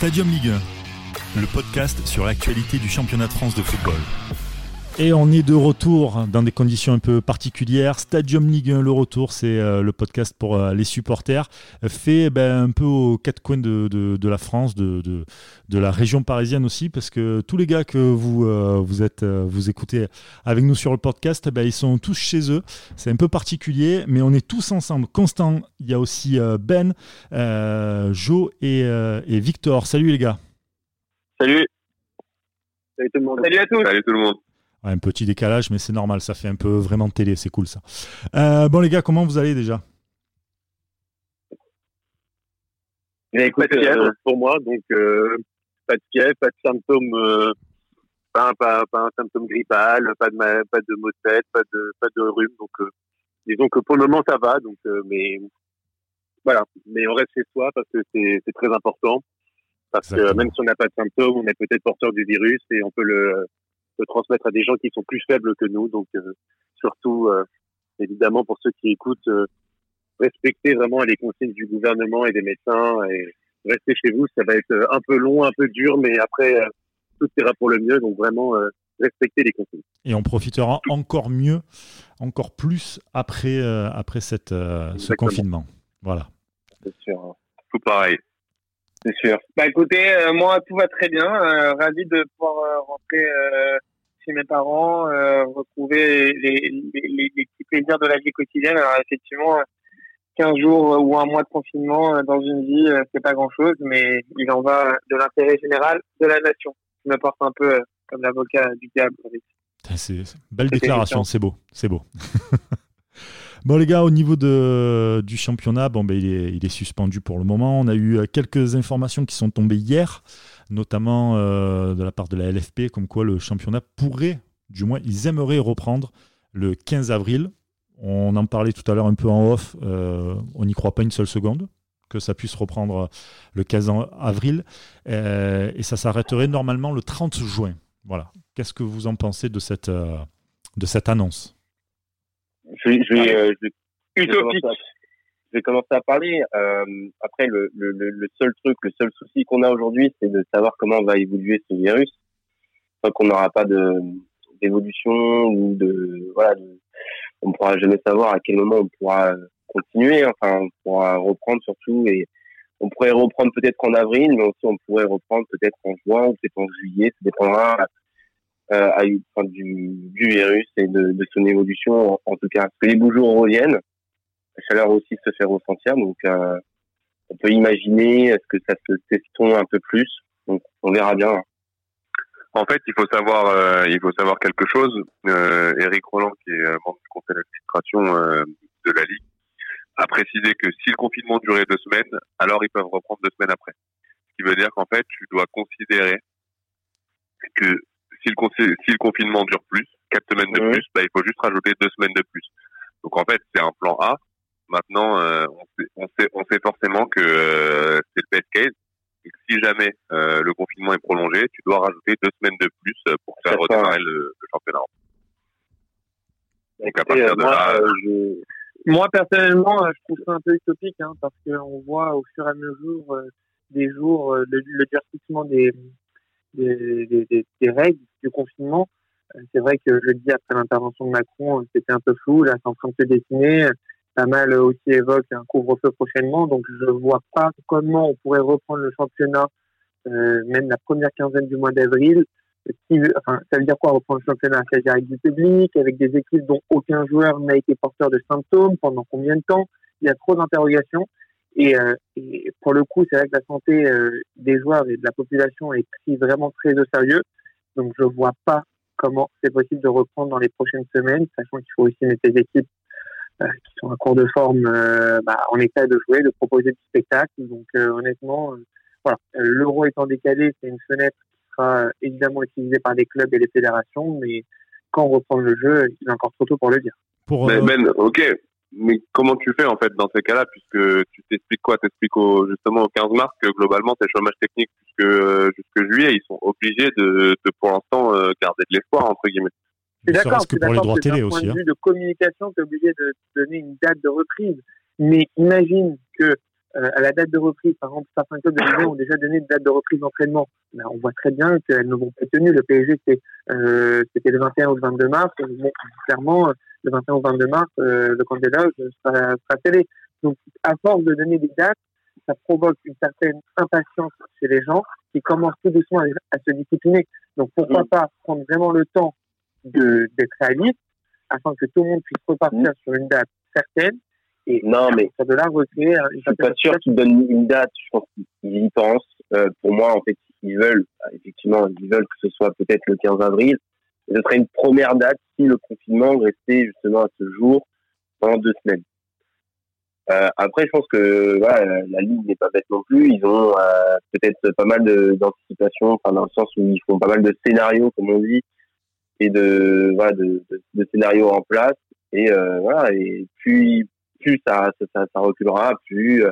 Stadium Ligue 1, le podcast sur l'actualité du championnat de France de football. Et on est de retour dans des conditions un peu particulières. Stadium Ligue 1, le retour, c'est euh, le podcast pour euh, les supporters, fait ben, un peu aux quatre coins de, de, la France, de, de, la région parisienne aussi, parce que tous les gars que vous, euh, vous, êtes, vous écoutez avec nous sur le podcast, ben, ils sont tous chez eux. C'est un peu particulier, mais on est tous ensemble. Constant, il y a aussi Ben, Jo et, et Victor. Salut les gars. Salut. Salut tout le monde. Salut à tous. Salut tout le monde un petit décalage, mais c'est normal, ça fait un peu vraiment télé, c'est cool ça. Euh, bon les gars, comment vous allez déjà? Eh, Écoute, pas de fièvre. euh, pour moi, donc euh, pas de fièvre, pas de symptômes, pas, pas, pas, un symptôme grippal, pas de pas de maux de tête, pas de pas de rhume, donc disons que pour le moment ça va, donc mais voilà, mais on reste chez soi parce que c'est très important, parce que même si on n'a pas de symptômes, on est peut-être porteur du virus et on peut le transmettre à des gens qui sont plus faibles que nous. Donc, euh, surtout, euh, évidemment, pour ceux qui écoutent, euh, respectez vraiment les consignes du gouvernement et des médecins et restez chez vous. Ça va être un peu long, un peu dur, mais après, tout ira pour le mieux. Donc, vraiment, respectez les consignes. Et on profitera encore mieux, encore plus après, après cette, ce confinement. Voilà. C'est sûr. Tout pareil. C'est sûr. Bah écoutez, moi tout va très bien. ravi de pouvoir rentrer chez mes parents, euh, retrouver les, les, les, petits plaisirs de la vie quotidienne. Alors effectivement, 15 jours ou un mois de confinement euh, dans une vie, euh, c'est pas grand-chose, mais il en va de l'intérêt général de la nation. Je me porte un peu comme l'avocat du diable. C'est belle déclaration, c'est beau, c'est beau. Bon les gars, au niveau de, du championnat, bon, ben, il, est, il est suspendu pour le moment. On a eu quelques informations qui sont tombées hier notamment euh, de la part de la LFP, comme quoi le championnat pourrait, du moins ils aimeraient reprendre le 15 avril. On en parlait tout à l'heure un peu en off, euh, on n'y croit pas une seule seconde que ça puisse reprendre le 15 avril, euh, et ça s'arrêterait normalement le 30 juin. Voilà. Qu'est-ce que vous en pensez de cette, de cette annonce? Je, Utopique je vais commencer à parler. Euh, après, le, seul truc, le seul souci qu'on a aujourd'hui, c'est de savoir comment va évoluer ce virus. Tant qu'on n'aura pas de d'évolution ou de voilà, on pourra jamais savoir à quel moment on pourra continuer. Enfin, on pourra reprendre surtout et on pourrait reprendre peut-être en avril, mais aussi on pourrait reprendre peut-être en juin ou peut-être en juillet. Ça dépendra euh, à, enfin, du, virus et de, de son évolution en, tout cas. Que les beaux jours reviennent la chaleur aussi se fait ressentir. Donc, euh, on peut imaginer est-ce que ça se teston un peu plus? Donc, on verra bien. En fait, il faut savoir, euh, il faut savoir quelque chose. Euh, Eric Roland, qui est membre du conseil d'administration euh, de la Ligue, a précisé que si le confinement durait deux semaines, alors ils peuvent reprendre deux semaines après. Ce qui veut dire qu'en fait, tu dois considérer que si le, si le confinement dure plus, quatre semaines de plus, bah, il faut juste rajouter deux semaines de plus. Donc en fait, c'est un plan A. Maintenant, euh, on, sait, on, sait, on, sait, forcément que euh, c'est le best case. Et si jamais euh, le confinement est prolongé, tu dois rajouter deux semaines de plus pour faire redémarrer le, le, championnat. Donc à partir de moi, là, je... moi personnellement, je trouve ça un peu utopique hein, parce qu'on voit au fur et à mesure des jours le, le durcissement des des, des, des, règles du confinement. C'est vrai que je dis après l'intervention de Macron, c'était un peu flou. Là, c'est en train de se dessiner pas mal aussi évoque un couvre-feu prochainement, donc je vois pas comment on pourrait reprendre le championnat, euh, même la première quinzaine du mois d'avril. Ça veut dire quoi reprendre le championnat C'est-à-dire avec du public, avec des équipes dont aucun joueur n'a été porteur de symptômes, pendant combien de temps? Il y a trop d'interrogations. Et, euh, pour le coup, c'est vrai que la santé euh, des joueurs et de la population est prise vraiment très au sérieux. Donc je vois pas comment c'est possible de reprendre dans les prochaines semaines, sachant qu'il faut aussi mettre les équipes qui sont à court de forme euh, bah, en état de jouer, de proposer du spectacle. Donc euh, honnêtement, voilà, l'euro étant décalé, c'est une fenêtre qui sera évidemment utilisée par les clubs et les fédérations, mais quand on reprend le jeu, il est encore trop tôt pour le dire. Pour, mais Ben, ok, mais comment tu fais en fait dans ces cas-là, puisque tu t'expliques quoi? T'expliques au, justement au 15 mars que globalement c'est chômage technique jusque jusque juillet, ils sont obligés de, de pour l'instant garder de l'espoir entre guillemets. C'est d'accord, que pour les droits télé aussi. Point de hein. vue de communication, tu es obligé de donner une date de reprise. Mais imagine que à la date de reprise, par exemple, certains clubs de Ligue ont déjà donné une date de reprise d'entraînement. Mais on voit très bien qu'elles ne vont pas tenues. Le PSG, c'était le 21 ou le 22 mars. clairement, le 21 ou 22 mars, le camp des loges sera, sera scellé. Donc, à force de donner des dates, ça provoque une certaine impatience chez les gens qui commencent tout doucement à, se discipliner. Donc pourquoi mm. pas prendre vraiment le temps d'être réaliste afin que tout le monde puisse repartir mm. sur une date certaine et non, mais de là recréer. Je suis pas sûr qu'ils donnent une date. Je pense qu'ils y pensent. Euh, pour moi, en fait, ils veulent, bah, effectivement, ils veulent que ce soit peut-être le 15 avril. ce serait une première date si le confinement restait justement à ce jour pendant deux semaines. Euh, après, je pense que voilà, la ligue n'est pas bête non plus. Ils ont euh, peut-être pas mal d'anticipation, enfin dans le sens où ils font pas mal de scénarios, comme on dit, et de voilà, de, de, de scénarios en place. Et euh, voilà, et puis plus ça, ça, ça reculera, plus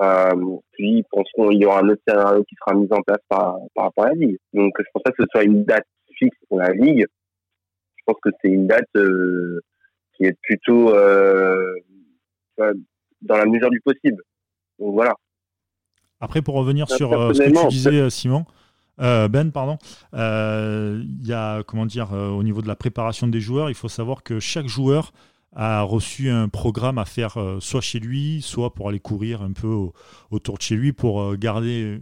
euh, puis ils penseront il y aura un autre scénario qui sera mis en place par, par rapport à la ligue. Donc je pense pas que ce soit une date fixe pour la ligue. Je pense que c'est une date euh, qui est plutôt euh, dans la mesure du possible. Donc voilà. Après, pour revenir sur euh, ce que tu disais, euh, Simon, euh, Ben, pardon, il y a, comment dire, au niveau de la préparation des joueurs, il faut savoir que chaque joueur a reçu un programme à faire soit chez lui, soit pour aller courir un peu autour de chez lui pour garder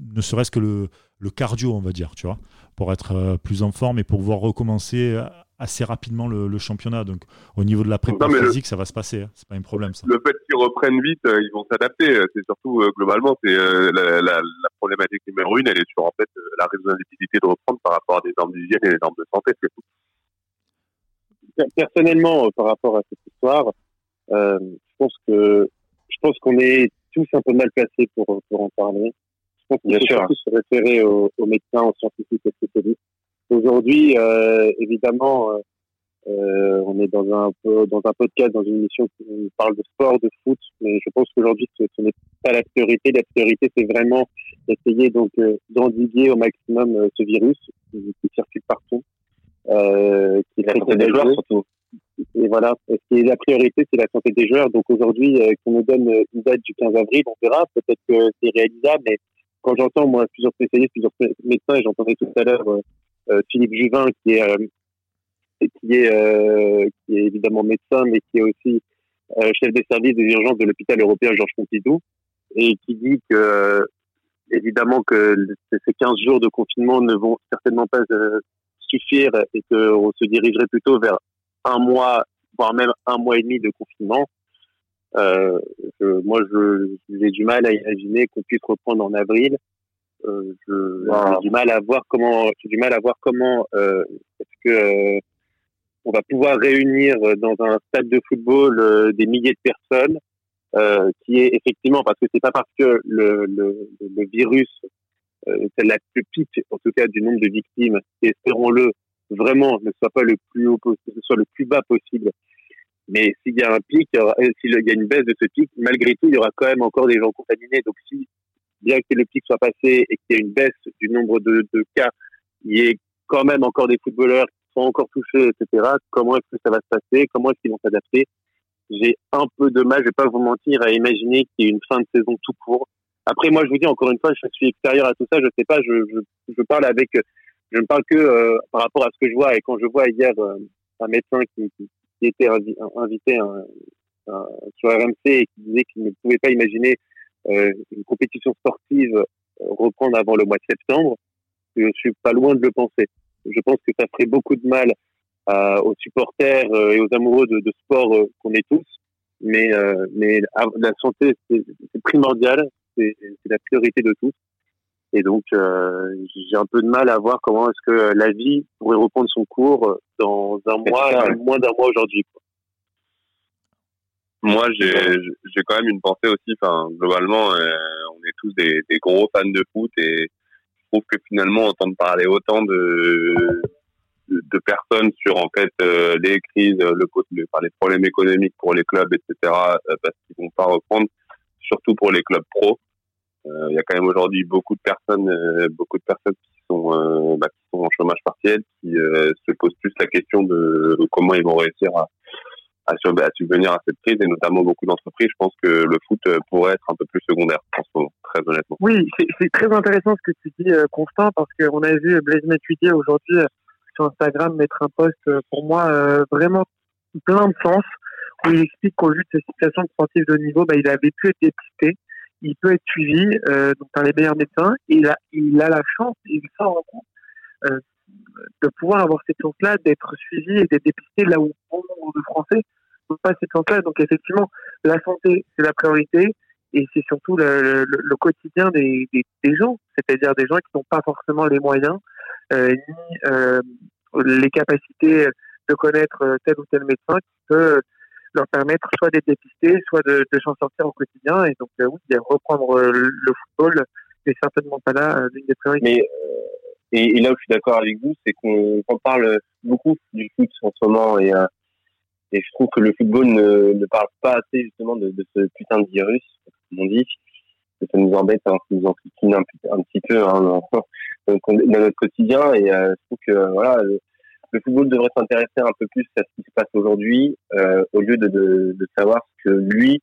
ne serait-ce que le, le, cardio, on va dire, tu vois, pour être plus en forme et pour pouvoir recommencer assez rapidement le, championnat. Donc au niveau de la préparation physique, ça va se passer. Hein. C'est pas un problème. Ça. Le fait qu'ils reprennent vite, euh, ils vont s'adapter. C'est surtout euh, globalement, c'est euh, la, la, la, problématique numéro une, elle est sur en fait la raisonnabilité de reprendre par rapport à des normes d'hygiène et des normes de santé. Personnellement, par rapport à cette histoire, je pense que je pense qu'on est tous un peu mal placés pour, pour en parler. Je pense qu'il faut surtout se référer aux, aux médecins, aux scientifiques, aux spécialistes Aujourd'hui, euh, évidemment, euh, euh, on est dans un peu dans un podcast, dans une émission qui parle de sport, de foot, mais je pense qu'aujourd'hui ce, n'est pas la priorité. La priorité, c'est vraiment d'essayer donc d'endiguer au maximum ce virus qui, circule partout. Euh, qui la santé des joueurs surtout. Et voilà, et la priorité, c'est la santé des joueurs. Donc aujourd'hui, qu'on nous donne une date du 15 avril, on verra. Peut-être que c'est réalisable, mais quand j'entends moi plusieurs spécialistes, plusieurs médecins, et j'entendais tout à l'heure euh, Philippe Juvin, qui est, euh, qui, est, euh, qui est évidemment médecin, mais qui est aussi chef des services des urgences de l'hôpital européen Georges Pompidou, et qui dit que évidemment que ces 15 jours de confinement ne vont certainement pas suffire et qu'on se dirigerait plutôt vers un mois, voire même un mois et demi de confinement. Euh, moi, j'ai du mal à imaginer qu'on puisse reprendre en avril euh, j'ai du mal à voir comment, j'ai du mal à voir comment euh, est-ce que euh, on va pouvoir réunir dans un stade de football des milliers de personnes, qui est effectivement parce que c'est pas parce que le, le, le virus c'est la plus pic en tout cas du nombre de victimes, et espérons-le vraiment ne soit pas le plus haut possible, soit le plus bas possible. Mais s'il y a un pic, s'il y a une baisse de ce pic, malgré tout, il y aura quand même encore des gens contaminés. Donc si bien que le pic soit passé et qu'il y ait une baisse du nombre de, cas, il y ait quand même encore des footballeurs qui sont encore touchés, etc. Comment est-ce que ça va se passer? Comment est-ce qu'ils vont s'adapter? J'ai un peu de mal, je vais pas vous mentir, à imaginer qu'il y ait une fin de saison tout court. Après, moi, je vous dis encore une fois, je suis extérieur à tout ça. Je sais pas, je, je, je parle avec, je ne parle que euh, par rapport à ce que je vois. Et quand je vois hier euh, un médecin qui, qui, était invité sur RMC et qui disait qu'il ne pouvait pas imaginer euh, une compétition sportive euh, reprendre avant le mois de septembre, je suis pas loin de le penser. Je pense que ça ferait beaucoup de mal euh, aux supporters et aux amoureux de, de sport qu'on est tous, mais mais la santé c'est primordial, c'est la priorité de tous. Et donc, euh, j'ai un peu de mal à voir comment est-ce que la vie pourrait reprendre son cours dans un mois, moins d'un mois aujourd'hui moi, j'ai quand même une pensée aussi. Enfin, globalement, euh, on est tous des, des, gros fans de foot et je trouve que finalement, entendre parler autant de de, personnes sur en fait euh, les crises, le, le les problèmes économiques pour les clubs, etc. Euh, parce qu'ils vont pas reprendre, surtout pour les clubs pro. Il y a quand même aujourd'hui beaucoup de personnes, beaucoup de personnes qui sont bah, qui sont en chômage partiel, qui se posent plus la question de comment ils vont réussir à à, subvenir à cette crise et notamment beaucoup d'entreprises. Je pense que le foot pourrait être un peu plus secondaire en ce moment, très honnêtement. Oui, c'est très intéressant ce que tu dis, Constant, parce qu'on a vu Blaise Matuidi aujourd'hui sur Instagram mettre un post pour moi vraiment plein de sens où il explique qu'au vu de sa situation sportive de niveau, bah, il avait pu être dépisté, il peut être suivi euh, par les meilleurs médecins, et il a, la chance, il s'en rend compte, euh, de pouvoir avoir cette chance-là d'être suivi et d'être dépisté là où bon nombre de Français pas cette chance-là. Donc effectivement, la santé, c'est la priorité, et c'est surtout le, quotidien des, des, gens, c'est-à-dire des gens qui n'ont pas forcément les moyens euh, ni euh, les capacités de connaître euh, tel ou tel médecin qui peut leur permettre soit d'être dépistés, soit de, de s'en sortir au quotidien. Et donc, oui, reprendre le football n'est certainement pas là l'une des priorités. Mais, et, là où je suis d'accord avec vous, c'est qu'on parle beaucoup du foot en ce moment et, et je trouve que le football ne, ne parle pas assez justement de, de, ce putain de virus, comme on dit. Ça nous embête, hein, ça nous enquiquine un, petit peu hein, dans, dans, notre quotidien. Et je trouve que voilà, le football devrait s'intéresser un peu plus à ce qui se passe aujourd'hui, euh, au lieu de, de, de, savoir ce que lui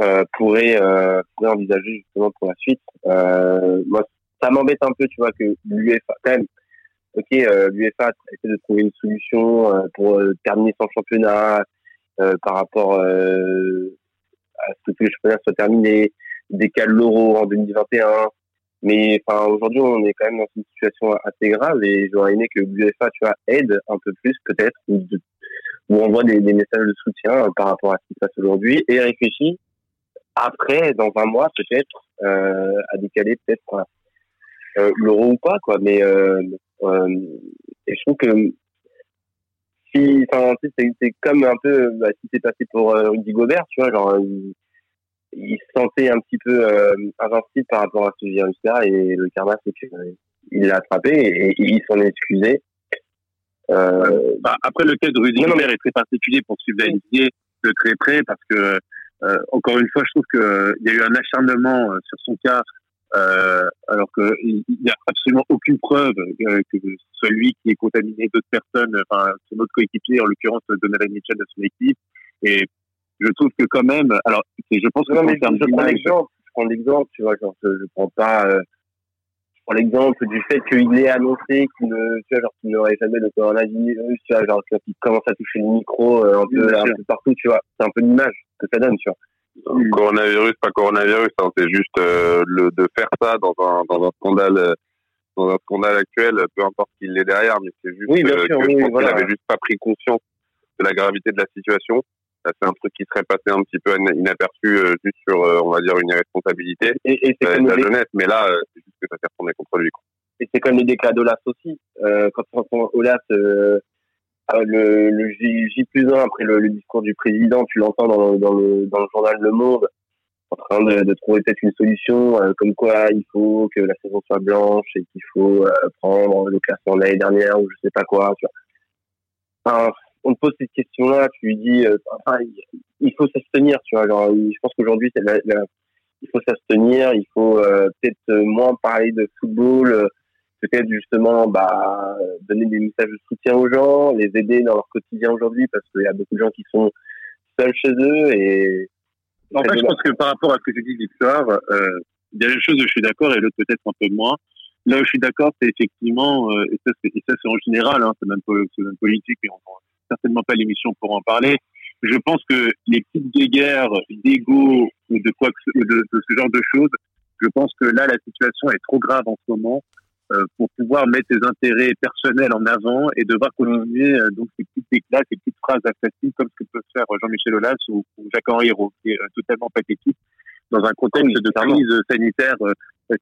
euh, pourrait, euh, pourrait envisager justement pour la suite. Euh, moi, ça m'embête un peu, tu vois, que l'UEFA, quand même, ok, euh, l'UEFA essaie de trouver une solution euh, pour terminer son championnat par rapport à ce que le championnat soit terminé, décale l'euro en 2021. Mais enfin, aujourd'hui, on est quand même dans une situation assez grave et j'aurais aimé que l'UEFA, tu vois, aide un peu plus peut-être, ou, envoie des, messages de soutien par rapport à ce qui se passe aujourd'hui et réfléchit après, dans 20 mois peut-être, euh, à décaler peut-être euh, l'euro ou pas, quoi. Mais euh, euh, et je trouve que si, enfin, c'est comme un peu bah, si c'est passé pour Rudy Gobert, tu vois, genre il se sentait un petit peu invincible par rapport à ce virus-là et le karma c'est qu'il l'a attrapé et, il s'en est excusé. Bah, après le cas de Rudy non, est très particulier pour suivre la de très près parce que encore une fois je trouve que il y a eu un acharnement sur son cas alors qu'il n'y a absolument aucune preuve que ce soit lui qui ait contaminé d'autres personnes, enfin son autre coéquipier, en l'occurrence Donovan Mitchell de son équipe. Et je trouve que quand même, alors, je pense que non, mais je, prends l'exemple, je prends l'exemple, tu vois, genre, je, je prends pas, euh, je prends l'exemple du fait qu'il ait annoncé qu'il ne, tu vois, genre, qu'il n'aurait jamais le coronavirus, tu vois, genre, qu'il commence à toucher le micro euh, un, peu, un peu partout, tu vois, c'est un peu l'image que ça donne, tu vois. Coronavirus, pas coronavirus, hein, c'est juste euh, le, de faire ça dans un, dans un scandale euh, dans un scandale actuel, peu importe qu'il l'ait derrière, mais c'est juste oui, sûr, que oui, je pense voilà. qu'il avait juste pas pris conscience de la gravité de la situation c'est un truc qui serait passé un petit peu inaperçu euh, juste sur, euh, on va dire, une irresponsabilité et, et euh, de la jeunesse. Mais là, c'est juste que ça s'est retourné contre lui. Quoi. Et c'est comme les déclats d'Olas aussi. quand on entend Olas, le, le J, plus 1, après le, le, discours du président, tu l'entends dans, dans, le, dans le journal Le Monde, en train de, de trouver peut-être une solution, comme quoi il faut que la saison soit blanche et qu'il faut prendre le classement de l'année dernière ou je sais pas quoi. Tu vois. Enfin, on te pose cette question-là, tu lui dis, euh, enfin, il faut s'abstenir, tu vois. Genre, je pense qu'aujourd'hui, la, il faut s'abstenir, il faut euh, peut-être moins parler de football, euh, peut-être justement, bah, donner des messages de soutien aux gens, les aider dans leur quotidien aujourd'hui, parce qu'il y a beaucoup de gens qui sont seuls chez eux et. En fait, je pense que par rapport à ce que tu dis, Victoire, euh, il y a une chose où je suis d'accord et l'autre peut-être un peu moins. Là où je suis d'accord, c'est effectivement, euh, et ça c'est en général, hein, c'est même, même politique, et on, certainement pas l'émission pour en parler. Je pense que les petites guerres d'ego ou de quoi que, de, ce genre de choses, je pense que là la situation est trop grave en ce moment pour pouvoir mettre ses intérêts personnels en avant et devoir continuer euh, donc ces petites éclats, ces petites phrases assassines comme ce que peut faire Jean-Michel Aulas ou, ou Jacques-Henri Hérault, qui est euh, totalement pathétique dans un contexte de crise sanitaire euh,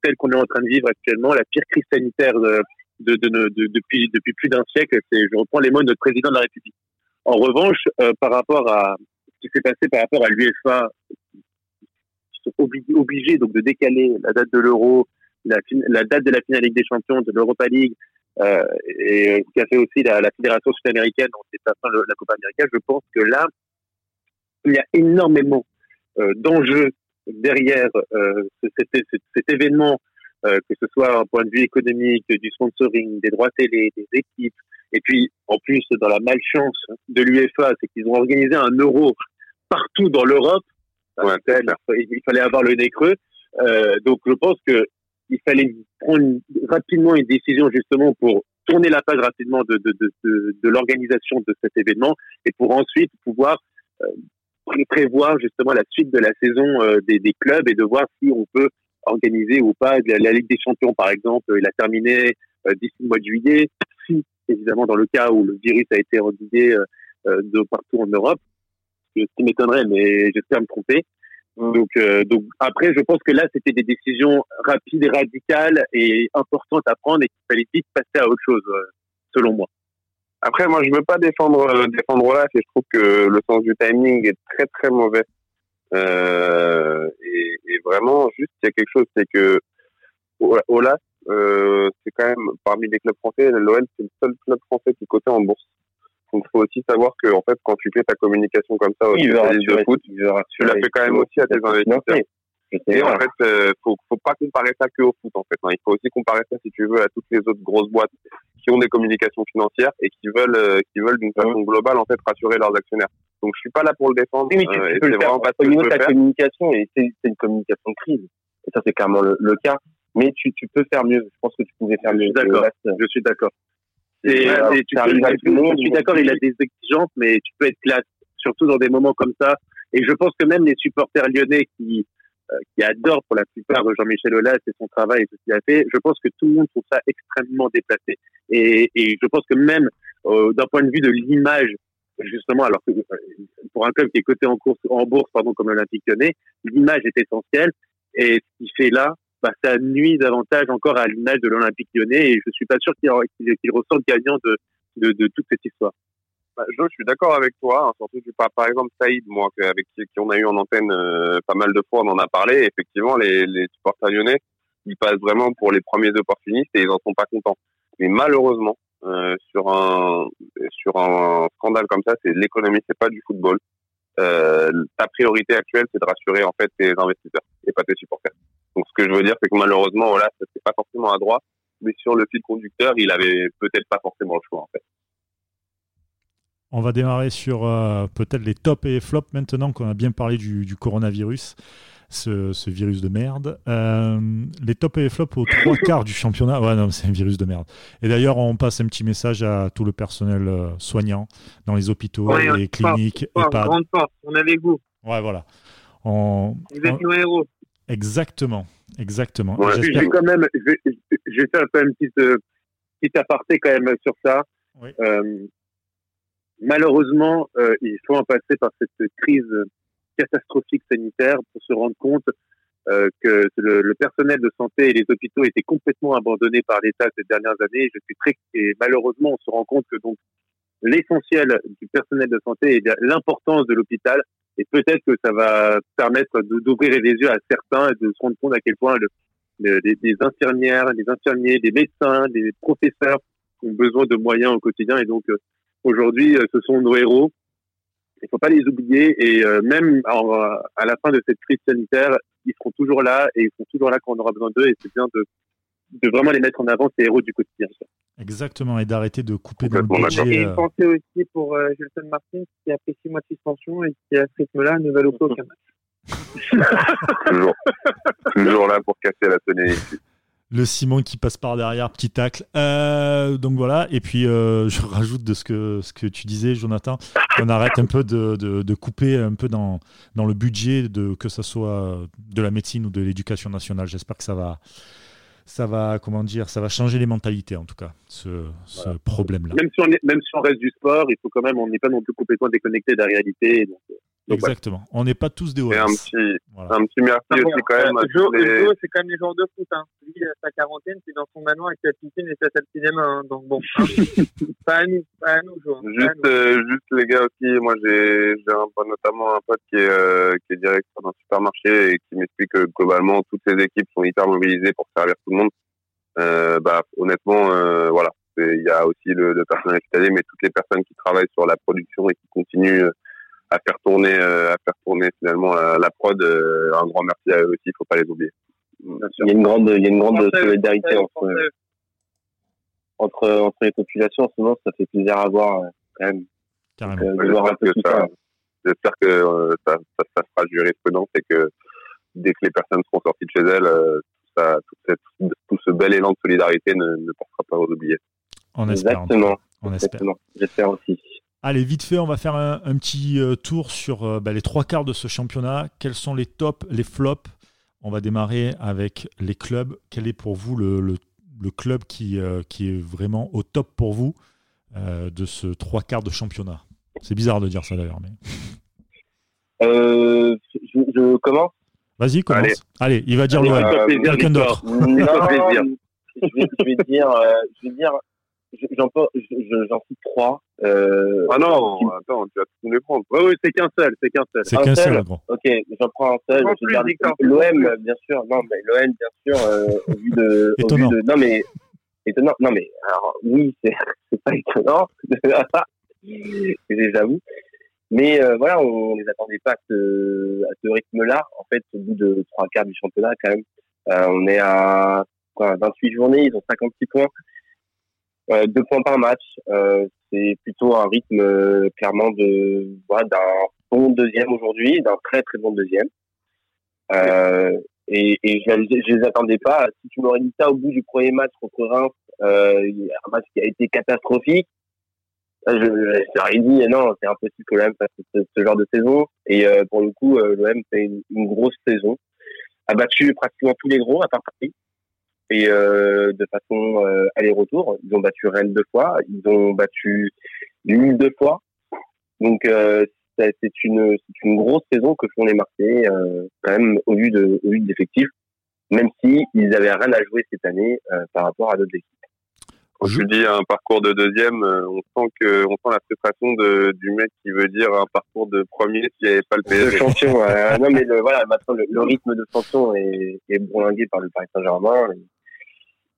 telle qu'on est en train de vivre actuellement, la pire crise sanitaire de, de, de, de depuis, depuis plus d'un siècle. C'est, je reprends les mots de notre président de la République. En revanche, euh, par rapport à ce qui s'est passé par rapport à l'UEFA, obligés, obligés donc de décaler la date de l'Euro, la, la date de la finale Ligue des Champions, de l'Europa League, euh, et qui a fait aussi la, la Fédération sud-américaine, donc c'est la Copa América. Je pense que là, il y a énormément euh, d'enjeux derrière euh, cet, cet, cet événement, euh, que ce soit un point de vue économique, du sponsoring, des droits télé, des équipes, Et puis, en plus, dans la malchance de l'UEFA, c'est qu'ils ont organisé un euro partout dans l'Europe. il fallait avoir le nez creux. Euh, donc, je pense que il fallait prendre rapidement une décision justement pour tourner la page rapidement de, de, de, l'organisation de cet événement et pour ensuite pouvoir euh, prévoir justement la suite de la saison euh, des, clubs et de voir si on peut organiser ou pas la, Ligue des Champions par exemple. Il a terminé euh, d'ici le mois de juillet. Si évidemment dans le cas où le virus a été endigué de partout en Europe, ce qui m'étonnerait, mais j'espère me tromper. Donc, euh, donc après, je pense que là, c'était des décisions rapides radicales et importantes à prendre et qu'il fallait vite passer à autre chose, euh, selon moi. Après, moi, je veux pas défendre euh, défendre Olaf et je trouve que le sens du timing est très très mauvais. Euh, et, et, vraiment, juste, il y a quelque chose, c'est que Olaf, euh, c'est quand même parmi les clubs français, l'OL, c'est le seul club français qui coté en bourse. Donc, il faut aussi savoir que, en fait, quand tu fais ta communication comme ça au oui, de foot, tu la fais quand même aussi à tes investisseurs. Et en fait, euh, faut, faut pas comparer ça que au foot, en fait. Hein. Il faut aussi comparer ça, si tu veux, à toutes les autres grosses boîtes qui ont des communications financières et qui veulent, euh, qui veulent d'une façon globale, en fait, rassurer leurs actionnaires. Donc, je suis pas là pour le défendre. Oui, mais tu, euh, peux le faire. Au niveau de ta communication, et c'est une communication de crise. Et ça, c'est clairement le, le, cas. Mais tu, tu peux faire mieux. Je pense que tu pouvais faire mieux. D'accord. Je suis d'accord. Et, tu je suis d'accord, il a des exigences, mais tu peux être classe, surtout dans des moments comme ça. Et je pense que même les supporters lyonnais qui euh, qui adorent pour la plupart Jean-Michel Aulas et son travail et ce qu'il a fait, je pense que tout le monde trouve ça extrêmement déplacé. Et, et je pense que même euh, d'un point de vue de l'image, justement, alors que euh, pour un club qui est coté en course, en bourse, pardon, comme l'Olympique Lyonnais, l'image est essentielle. Et ce qu'il fait là, bah, ça nuit davantage encore à l'image de l'Olympique lyonnais et je suis pas sûr qu'il qu gagnant de, toute cette histoire. Bah, je suis d'accord avec toi, hein, surtout par exemple Saïd, moi, avec qui, qui, on a eu en antenne euh, pas mal de fois, on en a parlé. effectivement, les, supporters lyonnais, ils passent vraiment pour les premiers opportunistes et ils en sont pas contents. Mais malheureusement, euh, sur un sur un scandale comme ça, c'est l'économie, c'est pas du football. Euh, ta priorité actuelle, c'est de rassurer en fait tes investisseurs et pas tes supporters. Donc, ce que je veux dire, c'est que malheureusement, voilà, c'était pas forcément à droite, mais sur le fil conducteur, il avait peut-être pas forcément le choix, en fait. On va démarrer sur euh, peut-être les tops et flops maintenant qu'on a bien parlé du, coronavirus, ce, virus de merde. Euh, les tops et les flops aux trois quarts du championnat. Ouais, non, c'est un virus de merde. Et d'ailleurs, on passe un petit message à tout le personnel euh, soignant dans les hôpitaux, les cliniques, force, Grande force, on est avec vous. Ouais, voilà. On, vous êtes nos héros. Exactement, exactement. je vais quand même, je vais, je vais faire un petit, euh, petit aparté quand même sur ça. Oui. Euh, malheureusement, euh, il faut en passer par cette crise catastrophique sanitaire pour se rendre compte euh, que le, le, personnel de santé et les hôpitaux étaient complètement abandonnés par l'État ces dernières années. Je suis très et malheureusement, on se rend compte que donc l'essentiel du personnel de santé et l'importance de l'hôpital et peut-être que ça va permettre d'ouvrir les yeux à certains et de se rendre compte à quel point le, le, les, infirmières, les infirmiers, les médecins, les professeurs ont besoin de moyens au quotidien. Et donc, euh, aujourd'hui, euh, ce sont nos héros. Il ne faut pas les oublier. Et euh, même à la fin de cette crise sanitaire, ils seront toujours là et ils seront toujours là quand on aura besoin d'eux. Et c'est bien de, de vraiment les mettre en avant, ces héros du quotidien. Exactement, et d'arrêter de couper dans le budget. Et une pensée aussi pour euh, Gelson Martin, qui a fait six mois de suspension et qui, à ce rythme-là, ne va louper aucun match. toujours, toujours là pour casser la tonalité. Le Simon qui passe par derrière, petit tacle. Euh, donc voilà, et puis euh, je rajoute de ce que, ce que tu disais, Jonathan, on arrête un peu de, de, de, couper un peu dans, dans le budget, de, que ce soit de la médecine ou de l'éducation nationale. J'espère que ça va, ça va, comment dire, ça va changer les mentalités en tout cas, ce, ce problème-là. Même, si on même si on reste du sport, il faut quand même, on n'est pas non plus complètement déconnecté de la réalité. Donc, euh, Exactement. On n'est pas tous des OS. un petit, voilà. un petit merci ah aussi quand même. Joe, les... c'est quand même les joueurs de foot. Hein. Lui, sa quarantaine, c'est dans son manoir avec sa piscine et sa salle cinéma. Hein. Donc bon, pas à nous, pas à nous, joueurs. Juste, euh, juste les gars aussi, moi j'ai notamment un pote qui est, euh, qui est directeur d'un supermarché et qui m'explique que globalement toutes ces équipes sont hyper mobilisées pour servir tout le monde. Euh, bah honnêtement, euh, voilà, il y a aussi le, le personnel hospitalier, mais toutes les personnes qui travaillent sur la production et qui continuent à faire tourner, euh, à faire tourner finalement la, la prod. Euh, un grand merci à eux aussi, il faut pas les oublier. Il y a une grande, il y a une grande solidarité entre. entre, entre les populations, en ce moment, ça fait plaisir à voir, quand même. Carrément. J'espère que ça, ça, ça, sera jurisprudence et que dès que les personnes seront sorties de chez elles, ça, tout, cette, tout, ce bel élan de solidarité ne, ne passera pas aux oubliés. On espère. Exactement. On espère. J'espère aussi. Allez, vite fait, on va faire un, un petit tour sur bah, les trois quarts de ce championnat. Quels sont les tops, les flops? On va démarrer avec les clubs. Quel est pour vous le, le, le club qui, euh, qui est vraiment au top pour vous euh, de ce trois quarts de championnat? C'est bizarre de dire ça d'ailleurs. Mais... Euh, je, je, commence? Vas-y, commence. Allez. Allez, il va dire l'OM. Quelqu'un d'autre. Je vais dire j'en j'en cite trois. Euh, ah non, qui... attends, tu vas tous les prendre. Oui, oui, c'est qu'un seul, c'est qu'un seul. C'est qu'un seul. Ok, j'en prends un seul. L'OM, bien sûr. Non, mais l'OM, bien sûr, euh, au vu de, étonnant. Au vu de, non, mais étonnant. Non, mais alors oui, c'est pas étonnant. J'avoue. Mais euh, voilà, on les attendait pas à ce, à ce rythme-là. En fait, au bout de trois quarts du championnat, quand même, euh, on est à quoi, 28 journées, ils ont 56 points. Euh, deux points par match, euh, c'est plutôt un rythme euh, clairement de voilà, d'un bon deuxième aujourd'hui, d'un très très bon deuxième. Euh, et, et je, je les attendais pas. Si tu m'aurais dit ça au bout du premier match contre Reims, un match qui a été catastrophique, je, je t'aurais dit non, c'est impossible que l'OM fasse ce, ce, genre de saison. Et pour le coup, l'OM fait une, une, grosse saison, a battu pratiquement tous les gros à part Paris et euh, de façon euh, aller-retour. Ils ont battu Rennes deux fois, ils ont battu Lille deux fois. Donc euh, c'est une c'est une grosse saison que font les Marseillais quand même au vu de au vu de l'effectif, même si ils avaient rien à jouer cette année par rapport à d'autres équipes. Quand je dis un parcours de deuxième, on sent que on sent la frustration de, du mec qui veut dire un parcours de premier s'il n'y avait pas le PSG. De champion, ouais. non mais le, voilà, maintenant le, le, rythme de champion est, est bourlingué par le Paris Saint-Germain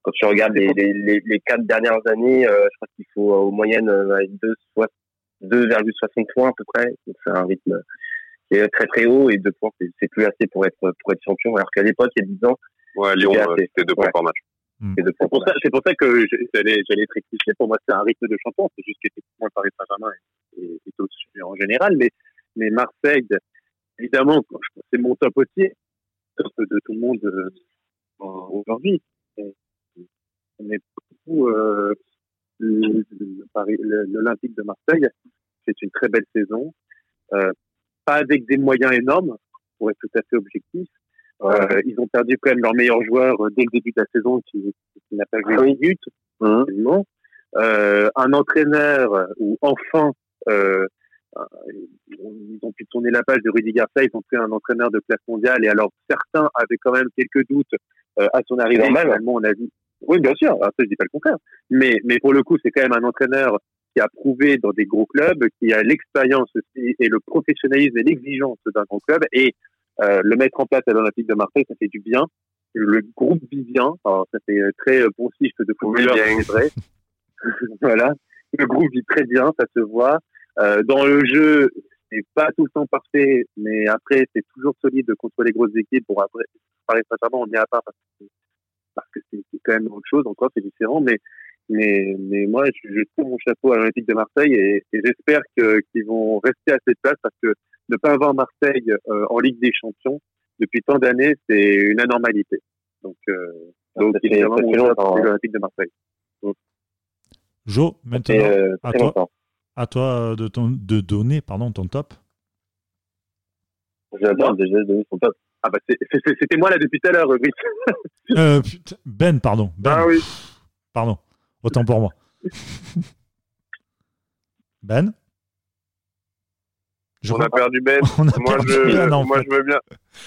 quand tu regardes les, les, les, quatre dernières années, euh, je crois qu'il faut euh, au moyenne euh, 2,60 points à peu près. Donc c'est un rythme qui est très très haut et deux points c'est plus assez pour être pour être champion. Alors qu'à l'époque, il y a 10 ans, ouais, Lyon c'était deux points ouais. par match. Mmh. C'est pour ça, c'est pour ça que j'allais j'allais être rectifié. Pour moi, c'est un rythme de champion. C'est juste qu'effectivement, Paris Saint-Germain est, est, est au-dessus en général, mais mais Marseille, évidemment, c'est mon top aussi, top de tout le monde euh, aujourd'hui est beaucoup euh, l'Olympique de Marseille. C'est une très belle saison. Euh, pas avec des moyens énormes, pour être tout à fait objectif. Euh, ils ont perdu quand même leur meilleur joueur dès le début de la saison, qui, qui n'a pas joué une minute. Euh, un entraîneur ou enfin euh, ils ont pu tourner la page de Rudy Garcia, ils ont pris un entraîneur de classe mondiale et alors certains avaient quand même quelques doutes euh, à son arrivée. Finalement, on a vu oui, bien sûr. Ça, je dis pas le contraire. Mais, mais pour le coup, c'est quand même un entraîneur qui a prouvé dans des gros clubs, qui a l'expérience aussi et le professionnalisme et l'exigence d'un grand club. Et euh, le mettre en place à l'Olympique de Marseille, ça fait du bien. Le groupe vit bien. Alors, ça fait très poncif de footballeur, c'est vrai. voilà. Le groupe vit très bien, ça se voit. Euh, dans le jeu, c'est pas tout le temps parfait, mais après, c'est toujours solide contre les grosses équipes. Pour après, Saint-Germain, on n'y a pas parce que parce que c'est quand même autre chose, encore c'est différent, mais mais, mais moi, je, je tire mon chapeau à l'Olympique de Marseille et, et j'espère qu'ils vont rester à cette place parce que ne pas avoir Marseille euh, en Ligue des Champions depuis tant d'années, c'est une anormalité. Donc, euh, donc évidemment, mon l'Olympique de Marseille. Donc. Jo, maintenant, euh, à, toi, à toi de, ton, de donner pardon, ton top. J'adore déjà donner son top. Ah bah c'était moi là depuis tout à l'heure, euh, ben, pardon. Ben. Ah oui. Pardon. Autant pour moi. Ben je On a perdu Ben. A moi, perdu je, ben, moi je veux bien.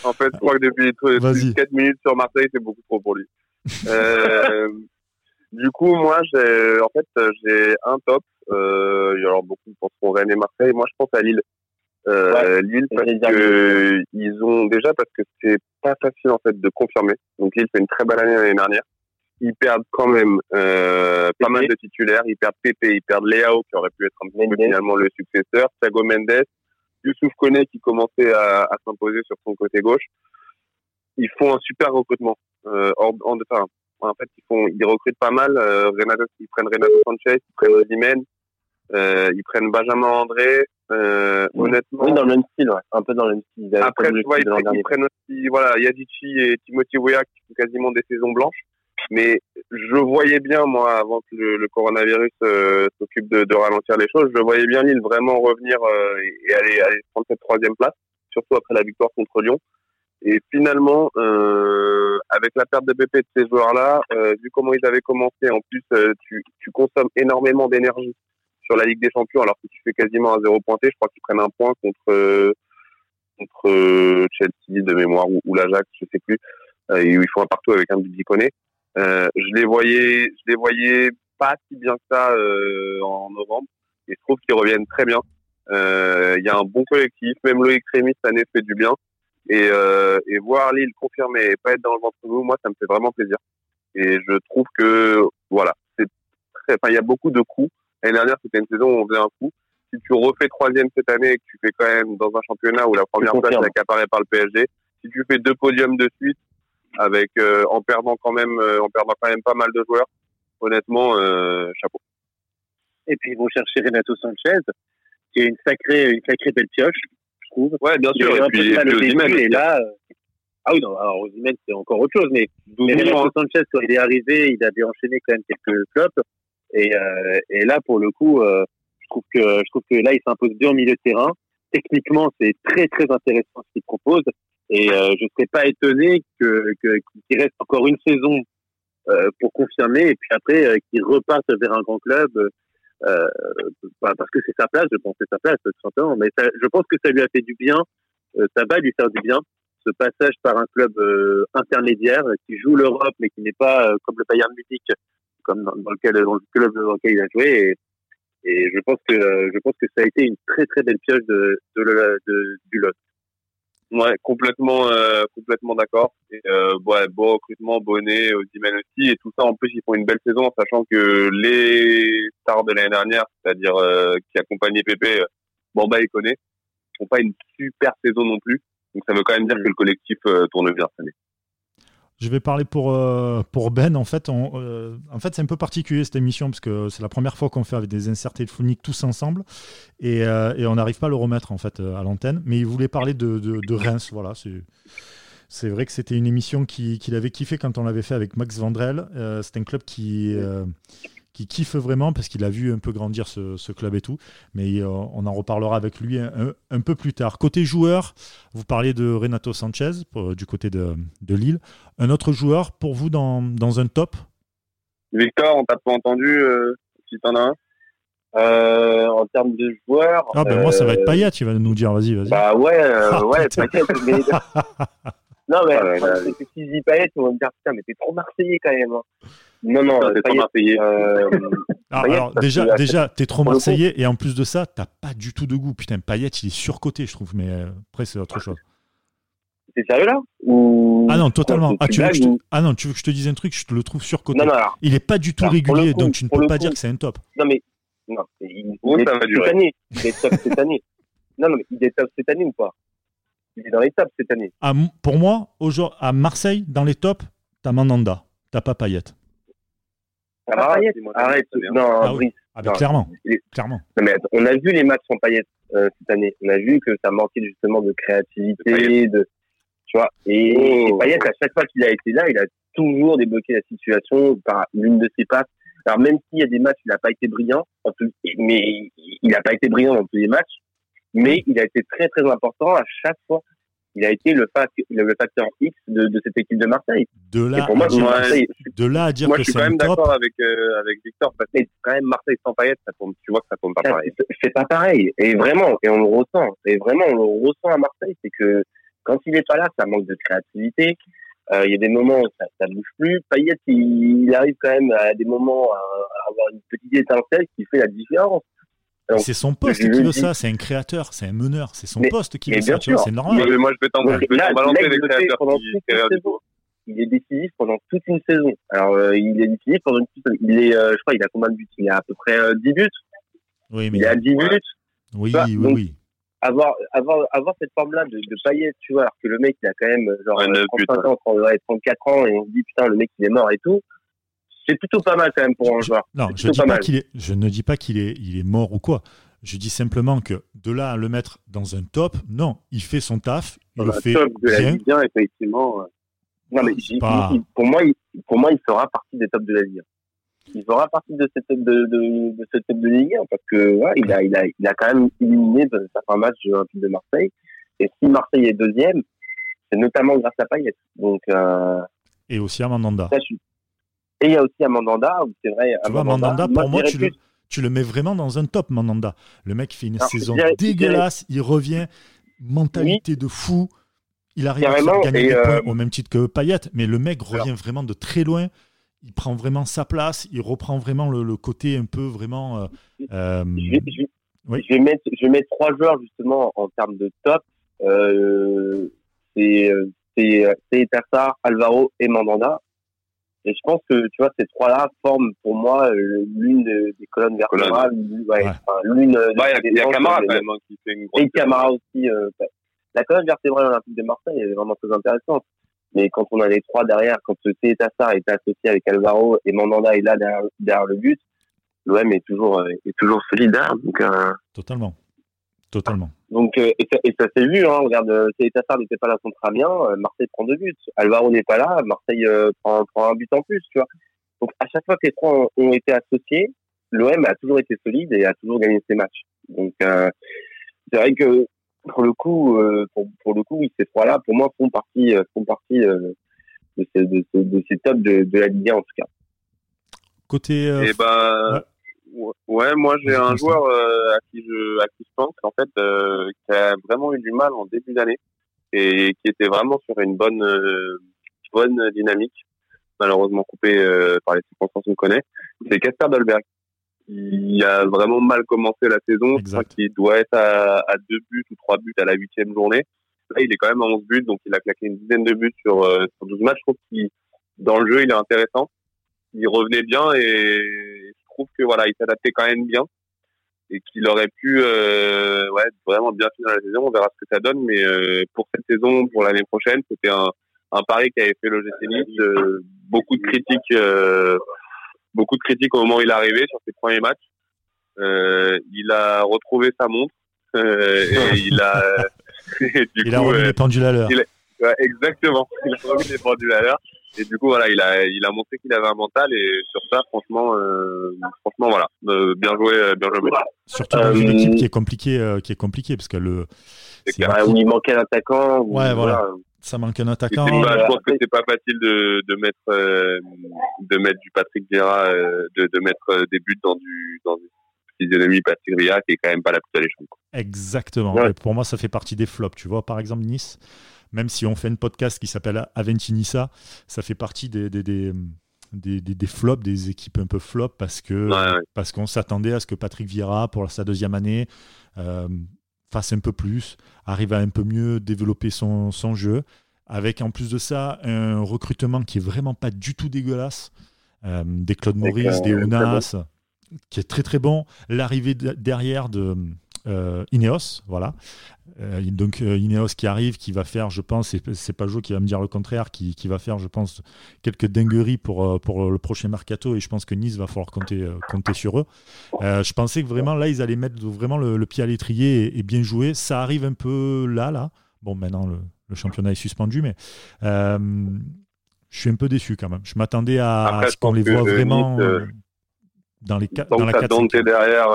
En fait, je crois que depuis 4 minutes sur Marseille, c'est beaucoup trop pour lui. euh, du coup, moi, j'ai, en fait, j'ai un top. Euh, alors, beaucoup penseront Rennes et Marseille. Moi, je pense à Lille. Euh, ouais, Lille parce que ils ont déjà parce que c'est pas facile en fait de confirmer. Donc Lille fait une très belle année l'année dernière. Ils perdent quand même euh, pas mal de titulaires. Ils perdent Pépé, ils perdent Léao qui aurait pu être un peu finalement le successeur, Thiago Mendes, Youssouf Koné qui commençait à, à s'imposer sur son côté gauche. Ils font un super recrutement. Euh, en, en, enfin, En fait, ils font, ils recrutent pas mal. Euh, Renato, ils prennent Renato Sanchez, ils prennent Osimhen, euh, ils prennent Benjamin André. Euh, honnêtement. Oui, dans le même style, ouais. Un peu dans le même style. Après, tu vois, ils, ils, prennent aussi, voilà, Yadici et Timothy Weah qui font quasiment des saisons blanches. Mais je voyais bien, moi, avant que le, coronavirus euh, s'occupe de, de, ralentir les choses, je voyais bien Lille vraiment revenir euh, et, aller, aller prendre cette troisième place, surtout après la victoire contre Lyon. Et finalement, euh, avec la perte de BP de ces joueurs-là, vu comment ils avaient commencé, en plus, tu, tu consommes énormément d'énergie sur la Ligue des Champions, alors que tu fais quasiment un zéro pointé. Je crois qu'ils prennent un point contre contre Chelsea de mémoire ou, ou l'Ajax, je sais plus. et ils font un partout avec un but euh, je les voyais, je les voyais pas si bien que ça euh, en novembre. Et je trouve qu'ils reviennent très bien. Euh, il y a un bon collectif, même Loïc Rémy cette année fait du bien. Et, euh, et voir Lille confirmer et pas être dans le ventre mou, moi ça me fait vraiment plaisir. Et je trouve que voilà, c'est très, enfin il y a beaucoup de coups. L'année dernière c'était une saison où on faisait un coup. Si tu refais troisième cette année et que tu fais quand même dans un championnat où la première place est accaparée par le PSG, si tu fais deux podiums de suite, avec euh, en perdant quand même euh, en perdant quand même pas mal de joueurs. Honnêtement, euh, chapeau. Et puis ils vont chercher Renato Sanchez, qui est une sacrée une sacrée belle pioche, je trouve. Ouais, bien sûr. Et puis, et, et là, ah oui non, alors Osimhen c'est encore autre chose, mais, Renato Sanchez quand il est arrivé, il avait enchaîné quand même quelques flops, et et là pour le coup, je trouve que je trouve que là il s'impose bien au milieu de terrain. Techniquement, c'est très très intéressant ce qu'il propose. Et euh, je ne serais pas étonné que qu'il reste encore une saison euh, pour confirmer et puis après euh, qu'il repasse vers un grand club euh, bah, parce que c'est sa place, je pense c'est sa place tout simplement. Mais ça, je pense que ça lui a fait du bien, ça va lui faire du bien ce passage par un club intermédiaire qui joue l'Europe mais qui n'est pas comme le Bayern Munich comme dans, lequel dans le club dans lequel il a joué. Et, et je pense que je pense que ça a été une très très belle pioche de, de, de du lot. Ouais, complètement, euh, complètement d'accord. Euh, ouais, beau recrutement, Bonnet, Ozymen aussi, et tout ça. En plus, ils font une belle saison, sachant que les stars de l'année dernière, c'est-à-dire euh, qui accompagnaient Pépé, Bamba et Koné, font pas une super saison non plus. Donc ça veut quand même dire mm. que le collectif tourne bien cette année. Je vais parler pour, euh, pour Ben. En fait, euh, en fait c'est un peu particulier cette émission parce que c'est la première fois qu'on fait avec des inserts téléphoniques tous ensemble et, euh, et on n'arrive pas à le remettre en fait à l'antenne. Mais il voulait parler de, de, Reims. Voilà, c'est vrai que c'était une émission qu'il avait kiffé quand on l'avait fait avec Max Vandrel. c'est un club qui, qui kiffe vraiment parce qu'il a vu un peu grandir ce, club et tout. Mais euh, on en reparlera avec lui un, peu plus tard. Côté joueur, vous parliez de Renato Sanchez du côté de, Lille. Un autre joueur pour vous dans, dans un top? Victor, on t'a pas entendu euh, si t'en as un euh, en termes de joueurs. Ah ben moi ça va être Payet, tu vas nous dire, vas-y, vas-y. Bah ouais, ah, ouais, Payet, mais... non mais ah, si je dis Payet, on va me dire putain mais t'es trop marseillais quand même. Hein. Non, non, t'es trop marseillais. Euh... Ah, alors, déjà, déjà, t'es trop marseillais et en plus de ça, t'as pas du tout de goût. Putain, Payet, il est surcoté, je trouve, mais euh, après, c'est autre chose. C'est sérieux là? Ah non, totalement. Ah, tu veux que je te... ah non, tu veux que je te dise un truc, je te le trouve surcoté. Non, non, il est pas du tout régulier, donc tu ne peux pas dire que c'est un top. Non, mais. Non, il, il est top cette année. Il est top cette année. Non, non, mais il est top cette année ou pas? Il est dans les tops cette année. Pour moi, à Marseille, dans les tops, t'as Mandanda, t'as pas Payet. Ah, arrête. Non, ah, Brice. Ah, clairement. clairement. mais on a vu les matchs sans Payet euh, cette année. On a vu que ça manquait justement de créativité, de, tu vois. Et, oh. Payet, à chaque fois qu'il a été là, il a toujours débloqué la situation par l'une de ses passes. Alors même s'il y a des matchs, il n'a pas été brillant, mais il n'a pas été brillant dans tous les matchs, mais il a été très très important à chaque fois il a été le, facteur X de, de, cette équipe de Marseille. De là, pour moi, à, dire, Marseille, de là à dire moi, je suis quand même d'accord avec, euh, avec Victor, parce que quand même Marseille sans Payet, ça tombe, tu vois que ça tombe pas pareil. C'est pas pareil. Et vraiment, et on le ressent. Et vraiment, on le ressent à Marseille, c'est que quand il est pas là, ça manque de créativité. Euh, il y a des moments où ça, ça bouge plus. Payet, il, il, arrive quand même à des moments à, à avoir une petite étincelle qui fait la différence. C'est son poste qui veut ça, c'est un créateur, c'est un meneur, c'est son poste qui veut ça, c'est normal. Mais moi, je vais t'en balancer les créateurs Il est décisif pendant toute une saison. Alors, euh, il est décisif pendant une saison. Il est, euh, je crois, il a combien de buts? Il a à peu près 10 euh, buts? Oui, mais il a 10 buts. Oui, oui, oui. avoir, avoir, avoir cette forme-là de, de paillettes, tu vois, alors que le mec, il a quand même, genre, 35 ans, 34 ans, et on se dit, putain, le mec, il est mort et tout. C'est plutôt pas mal quand même pour un joueur. Non, je, dis pas qu'il est, je ne dis pas qu'il est, il est mort ou quoi. Je dis simplement que de là à le mettre dans un top, non, il fait son taf, il le fait top de la bien. effectivement. Non, mais pour, moi, il, pour moi, il fera partie des tops de la Ligue il fera partie de cette de, de, de cette de Ligue 1 parce que ouais, il a il a il a quand même éliminé certains matchs de Marseille et si Marseille est deuxième c'est notamment grâce à Payet donc euh, et aussi à Mandanda et il y a aussi à Mandanda c'est vrai tu vois Mandanda pour moi, tu, le, tu le mets vraiment dans un top Mandanda le mec fait une saison dégueulasse il revient mentalité de fou il arrive à gagner des points euh, au même titre que Payet mais le mec revient vraiment de très loin il prend vraiment sa place, il reprend vraiment le, côté un peu vraiment. Euh, euh, je, vais, mettre, je vais mettre trois joueurs justement en termes de top. Euh, c'est Tassar, Alvaro et Mandanda. Et je pense que tu vois ces trois-là forment pour moi l'une des colonnes vertébrales. Ouais, l'une. il y a, Camara quand même hein, qui fait une grosse. Et Camara aussi. la colonne vertébrale olympique de Marseille elle est vraiment très intéressante. Mais quand on a les trois derrière, quand ce Tassar est associé avec Alvaro et Mandanda est là derrière, le but, l'OM est toujours euh, est toujours solide. Hein, donc, euh, Totalement. Totalement. Donc, euh, et, ça, et ça s'est vu, hein, regarde, Tassar n'était pas là contre Amiens, Marseille prend deux buts. Alvaro n'est pas là, Marseille prend, prend, un but en plus, tu vois. Donc, à chaque fois que les trois ont, été associés, l'OM a toujours été solide et a toujours gagné ses matchs. Donc, c'est vrai que pour le coup, euh, pour, pour, le coup, oui, ces trois-là, pour moi, font partie, euh, font partie euh, de, ces, de, de, ces tops de, de, la Ligue 1 en tout cas. Côté. Eh ben, ouais. Moi j'ai un joueur à qui je à qui je pense en fait qui a vraiment eu du mal en début d'année et qui était vraiment sur une bonne bonne dynamique, malheureusement coupé par les circonstances qu'on connaît. C'est Casper Dolberg il a vraiment mal commencé la saison. Je crois qu'il doit être à, à, deux buts ou trois buts à la huitième journée. Là, il est quand même à 11 buts, donc il a claqué une dizaine de buts sur, euh, sur 12 matchs. Je trouve qu'il, dans le jeu, il est intéressant. Il revenait bien et trouve que voilà, il s'adaptait quand même bien et qu'il aurait pu euh, ouais, vraiment bien finir la saison. On verra ce que ça donne, mais euh, pour cette saison, pour l'année prochaine, c'était un, un pari qui avait fait le GC euh, beaucoup de critiques euh, beaucoup de critiques au moment où il est arrivé sur ses premiers matchs. Il a retrouvé sa montre et il a du il a remis les pendules à l'heure. Ouais, exactement. Il a remis les pendules à l'heure. Et du coup, voilà, il a, il a montré qu'il avait un mental et sur ça, franchement, euh, franchement, voilà, euh, bien joué, euh, bien joué. Surtout dans une équipe qui est compliquée, qui est compliquée parce que le. Où il manquait un attaquant. Ouais, voilà ça manque un attaquant. je pense que c'est pas facile de, de mettre euh, de mettre du Patrick Vieira, euh, de, de mettre euh, des buts dans du dans une physionomie Patrick Vieira qui est quand même pas la plus alléchante. Exactement. pour moi, ça fait partie des flops. Tu vois, par exemple Nice, même si on fait une podcast qui s'appelle Aventi Nissa, ça fait partie des, des, des des, des, flops, des équipes un peu flop parce que parce qu'on s'attendait à ce que Patrick Vieira pour sa deuxième année fasse un peu plus, arrive à un peu mieux développer son, son jeu, avec en plus de ça un recrutement qui est vraiment pas du tout dégueulasse, euh, des Claude Maurice, des Onas, qui est très très bon, l'arrivée derrière de euh, Ineos, voilà. Euh, donc euh, Ineos qui arrive, qui va faire, je pense, c'est pas Jo qui va me dire le contraire, qui, qui, va faire, je pense, quelques dingueries pour, pour le prochain mercato et je pense que Nice va falloir compter, compter sur eux. je pensais que vraiment là, ils allaient mettre vraiment le, pied à l'étrier et, bien jouer. Ça arrive un peu là, là. Bon, maintenant le, le championnat est suspendu, mais je suis un peu déçu quand même. Je m'attendais à, ce qu'on les voit vraiment dans les dans la Dante derrière,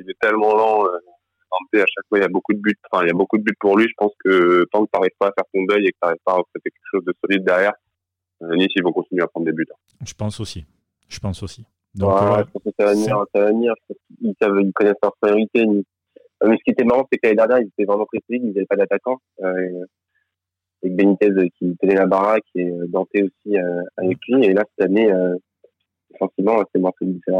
il est tellement lent à chaque fois, il y a beaucoup de buts. Enfin, il y a beaucoup de buts pour lui. Je pense que tant que tu n'arrives pas à faire ton deuil et que tu n'arrives pas à recruter quelque chose de solide derrière, euh, Nice, ils vont continuer à prendre des buts. Je pense aussi. Je pense aussi. Donc, ouais, je pense que ça va venir. Ça va venir. Ils, savent, ils connaissent leur priorité. Mais ce qui était marrant, c'est que l'année dernière, ils étaient vraiment très solides. Ils n'avaient pas d'attaquant. Euh, avec Benitez euh, qui tenait la baraque et euh, Dante aussi avec lui. Et là, cette année, euh, c'est moins solide, c'est.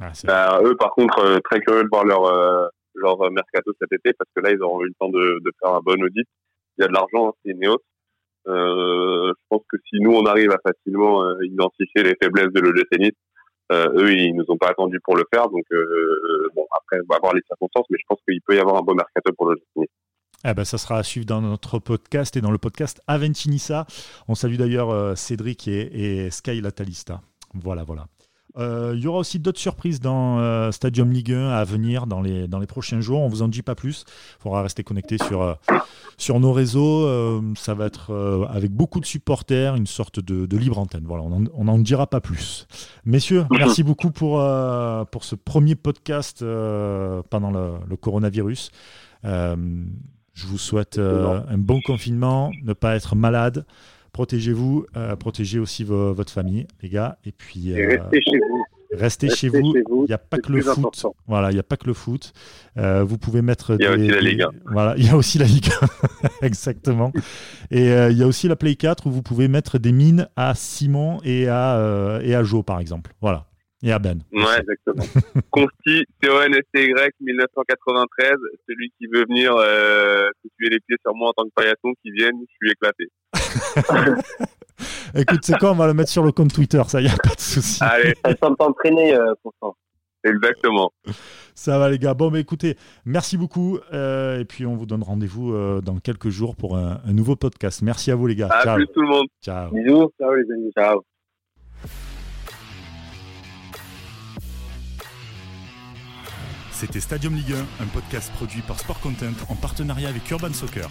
Ah, bah, eux, par contre, très curieux de voir leur leur euh, mercato cet été parce que là ils auront eu le temps de, faire un bon audit. Il y a de l'argent, hein, c'est Neos. Euh, je pense que si nous on arrive à facilement euh, identifier les faiblesses de l'OGC eux, ils nous ont pas attendus pour le faire, donc bon après on va voir les circonstances, mais je pense qu'il peut y avoir un beau mercato pour le eh ben, ça sera à suivre dans notre podcast et dans le podcast Aventinissa. On salue d'ailleurs Cédric et Sky Latalista. Voilà, voilà. Euh, il y aura aussi d'autres surprises dans euh, Stadium Ligue 1 à venir dans les, dans les prochains jours. On vous en dit pas plus. Il faudra rester connecté sur, euh, sur nos réseaux. ça va être avec beaucoup de supporters, une sorte de, libre antenne. Voilà, on n'en dira pas plus. Messieurs, merci beaucoup pour, pour ce premier podcast pendant le, le coronavirus. je vous souhaite un bon confinement, ne pas être malade protégez-vous, euh, protégez aussi votre famille, les gars. Et puis. Euh, restez chez vous. Restez, chez vous. Il n'y a pas que le foot. Voilà, il n'y a pas que le foot. Euh, vous pouvez mettre. Il y a aussi la Ligue. Voilà, il y a aussi la Ligue. Exactement. Et il y a aussi la Play 4 où vous pouvez mettre des mines à Simon et à, et à Joe, par exemple. Voilà. Et à Ben. Ouais, exactement. Consti, C-O-N-S-T-Y, 1993. Celui qui veut venir euh, se tuer les pieds sur moi en tant que paillasson, qui vienne, je suis éclaté. Écoute, c'est quoi On va le mettre sur le compte Twitter, ça, y a pas de souci. Allez. Ça semble t'entraîner, euh, Constant. Exactement. Ça va les gars. Bon, mais écoutez, merci beaucoup. Euh, et puis on vous donne rendez-vous euh, dans quelques jours pour un, un, nouveau podcast. Merci à vous les gars. À plus tout le monde. Ciao. Bisous. Ciao les amis. Ciao. C'était Stadium Ligue 1, un podcast produit par Sport Content en partenariat avec Urban Soccer.